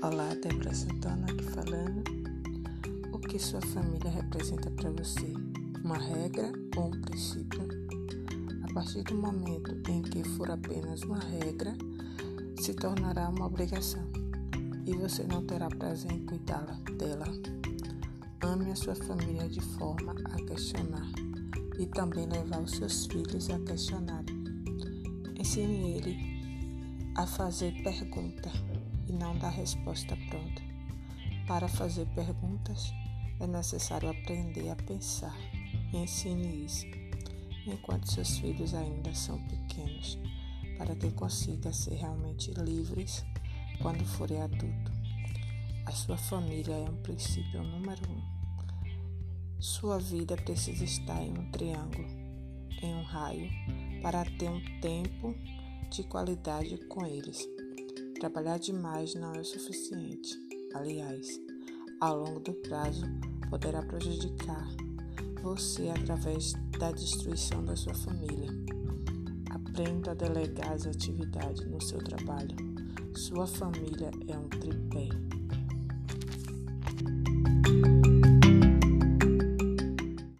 Olá, Débora Santana aqui falando. O que sua família representa para você? Uma regra ou um princípio? A partir do momento em que for apenas uma regra, se tornará uma obrigação e você não terá prazer em cuidá-la dela. Ame a sua família de forma a questionar e também levar os seus filhos a questionar. Ensine ele a fazer perguntas e não dar resposta pronta. Para fazer perguntas é necessário aprender a pensar. Ensine isso enquanto seus filhos ainda são pequenos, para que consiga ser realmente livres quando forem adulto. A sua família é um princípio número um. Sua vida precisa estar em um triângulo, em um raio, para ter um tempo de qualidade com eles. Trabalhar demais não é o suficiente. Aliás, ao longo do prazo, poderá prejudicar você através da destruição da sua família. Aprenda a delegar as atividades no seu trabalho. Sua família é um tripé.